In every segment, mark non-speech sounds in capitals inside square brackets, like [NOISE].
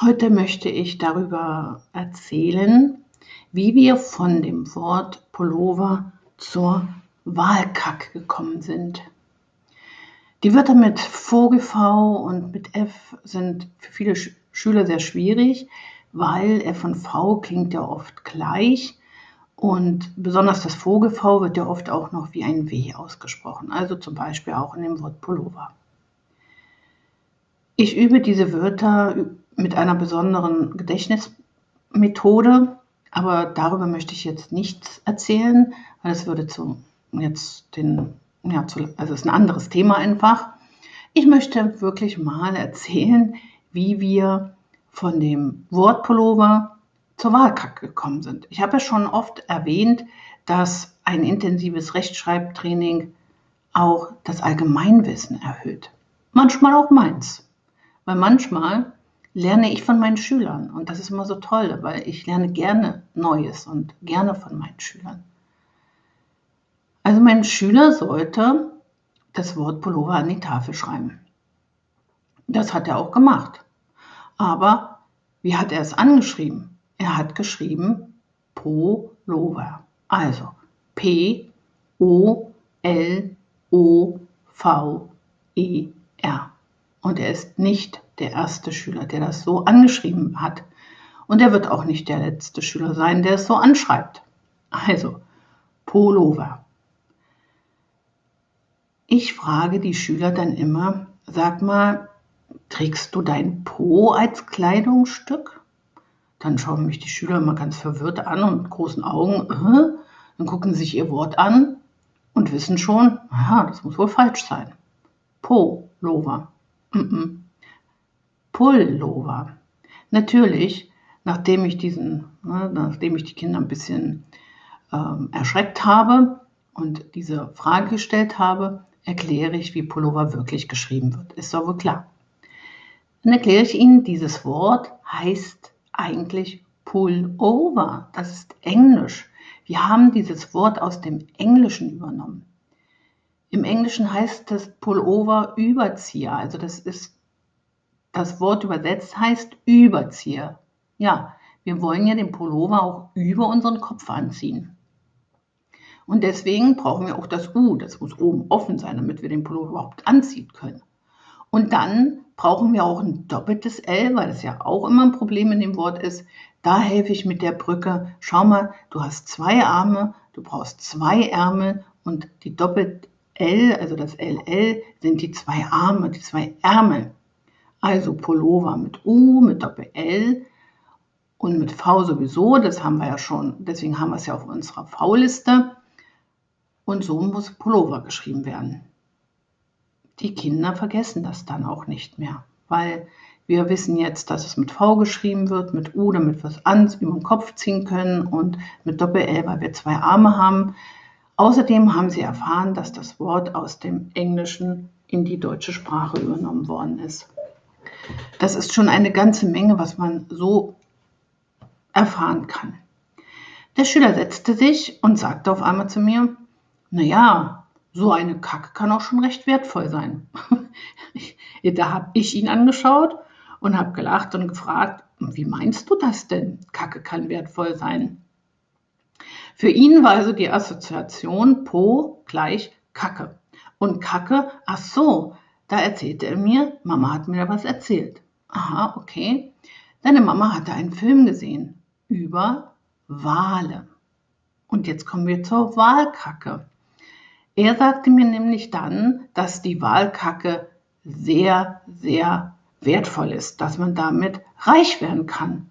Heute möchte ich darüber erzählen, wie wir von dem Wort Pullover zur Wahlkack gekommen sind. Die Wörter mit VGV und mit F sind für viele Sch Schüler sehr schwierig, weil F und V klingt ja oft gleich und besonders das VGV wird ja oft auch noch wie ein W ausgesprochen, also zum Beispiel auch in dem Wort Pullover. Ich übe diese Wörter mit einer besonderen Gedächtnismethode, aber darüber möchte ich jetzt nichts erzählen, weil es würde zu jetzt den, ja, zu, also es ist ein anderes Thema einfach. Ich möchte wirklich mal erzählen, wie wir von dem Wort Pullover zur Wahlkacke gekommen sind. Ich habe ja schon oft erwähnt, dass ein intensives Rechtschreibtraining auch das Allgemeinwissen erhöht. Manchmal auch meins. Weil manchmal lerne ich von meinen Schülern und das ist immer so toll, weil ich lerne gerne Neues und gerne von meinen Schülern. Also mein Schüler sollte das Wort Pullover an die Tafel schreiben. Das hat er auch gemacht. Aber wie hat er es angeschrieben? Er hat geschrieben Pullover. Also P O L O V E R. Und er ist nicht der erste Schüler, der das so angeschrieben hat. Und er wird auch nicht der letzte Schüler sein, der es so anschreibt. Also, Pullover. Ich frage die Schüler dann immer, sag mal, trägst du dein Po als Kleidungsstück? Dann schauen mich die Schüler immer ganz verwirrt an und mit großen Augen. Äh? Dann gucken sie sich ihr Wort an und wissen schon, aha, das muss wohl falsch sein. Pullover. Pullover. Natürlich, nachdem ich diesen, ne, nachdem ich die Kinder ein bisschen ähm, erschreckt habe und diese Frage gestellt habe, erkläre ich, wie Pullover wirklich geschrieben wird. Ist doch wohl klar. Dann erkläre ich Ihnen, dieses Wort heißt eigentlich Pullover. Das ist Englisch. Wir haben dieses Wort aus dem Englischen übernommen. Im Englischen heißt das Pullover Überzieher. Also das ist, das Wort übersetzt heißt Überzieher. Ja, wir wollen ja den Pullover auch über unseren Kopf anziehen. Und deswegen brauchen wir auch das U. Das muss oben offen sein, damit wir den Pullover überhaupt anziehen können. Und dann brauchen wir auch ein doppeltes L, weil das ja auch immer ein Problem in dem Wort ist. Da helfe ich mit der Brücke. Schau mal, du hast zwei Arme, du brauchst zwei Ärmel und die doppelt L, also das LL, sind die zwei Arme, die zwei Ärmel. Also Pullover mit U, mit Doppel-L und mit V sowieso, das haben wir ja schon, deswegen haben wir es ja auf unserer V-Liste. Und so muss Pullover geschrieben werden. Die Kinder vergessen das dann auch nicht mehr, weil wir wissen jetzt, dass es mit V geschrieben wird, mit U, damit wir es ans über den Kopf ziehen können und mit Doppel-L, weil wir zwei Arme haben. Außerdem haben sie erfahren, dass das Wort aus dem Englischen in die deutsche Sprache übernommen worden ist. Das ist schon eine ganze Menge, was man so erfahren kann. Der Schüler setzte sich und sagte auf einmal zu mir, naja, so eine Kacke kann auch schon recht wertvoll sein. [LAUGHS] da habe ich ihn angeschaut und habe gelacht und gefragt, wie meinst du das denn? Kacke kann wertvoll sein. Für ihn war also die Assoziation Po gleich Kacke. Und Kacke, ach so, da erzählte er mir, Mama hat mir da was erzählt. Aha, okay. Deine Mama hatte einen Film gesehen über Wale. Und jetzt kommen wir zur Walkacke. Er sagte mir nämlich dann, dass die Walkacke sehr, sehr wertvoll ist, dass man damit reich werden kann.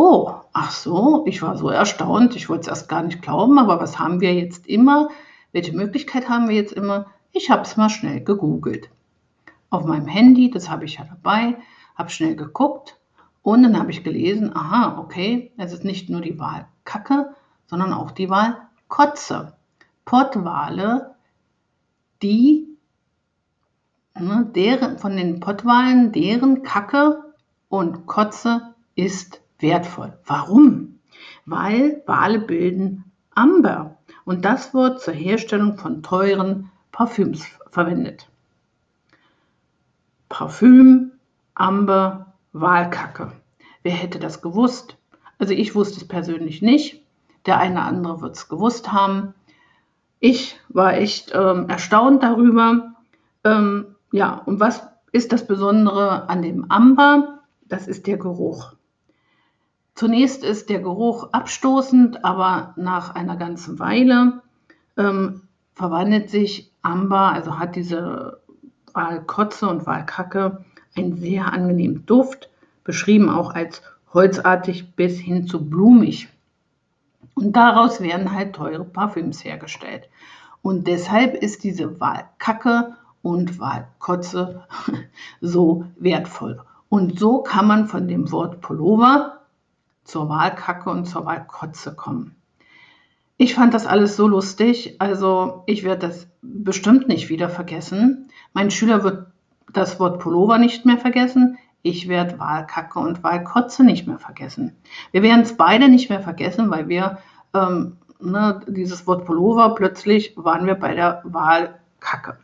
Oh, ach so, ich war so erstaunt, ich wollte es erst gar nicht glauben, aber was haben wir jetzt immer? Welche Möglichkeit haben wir jetzt immer? Ich habe es mal schnell gegoogelt. Auf meinem Handy, das habe ich ja dabei, habe schnell geguckt und dann habe ich gelesen, aha, okay, es ist nicht nur die Wahl Kacke, sondern auch die Wahl Kotze. Pottwale, die ne, deren, von den Pottwalen, deren Kacke und Kotze ist wertvoll. Warum? Weil Wale bilden Amber und das wird zur Herstellung von teuren Parfüms verwendet. Parfüm, Amber, Wahlkacke. Wer hätte das gewusst? Also ich wusste es persönlich nicht. Der eine andere wird es gewusst haben. Ich war echt ähm, erstaunt darüber. Ähm, ja, und was ist das Besondere an dem Amber? Das ist der Geruch. Zunächst ist der Geruch abstoßend, aber nach einer ganzen Weile ähm, verwandelt sich Amber, also hat diese Walkotze und Walkacke einen sehr angenehmen Duft, beschrieben auch als holzartig bis hin zu blumig. Und daraus werden halt teure Parfüms hergestellt. Und deshalb ist diese Walkacke und Walkotze [LAUGHS] so wertvoll. Und so kann man von dem Wort Pullover zur Walkacke und zur Walkotze kommen. Ich fand das alles so lustig, also ich werde das bestimmt nicht wieder vergessen. Mein Schüler wird das Wort Pullover nicht mehr vergessen. Ich werde Wahlkacke und Wahlkotze nicht mehr vergessen. Wir werden es beide nicht mehr vergessen, weil wir ähm, ne, dieses Wort Pullover plötzlich waren wir bei der Wahlkacke.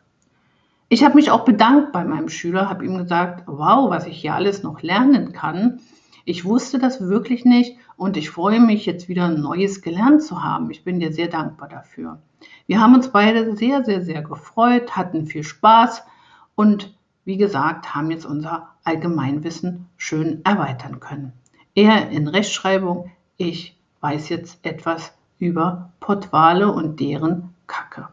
Ich habe mich auch bedankt bei meinem Schüler, habe ihm gesagt, wow, was ich hier alles noch lernen kann. Ich wusste das wirklich nicht und ich freue mich jetzt wieder Neues gelernt zu haben. Ich bin dir sehr dankbar dafür. Wir haben uns beide sehr, sehr, sehr gefreut, hatten viel Spaß und wie gesagt, haben jetzt unser Allgemeinwissen schön erweitern können. Er in Rechtschreibung, ich weiß jetzt etwas über Pottwale und deren Kacke.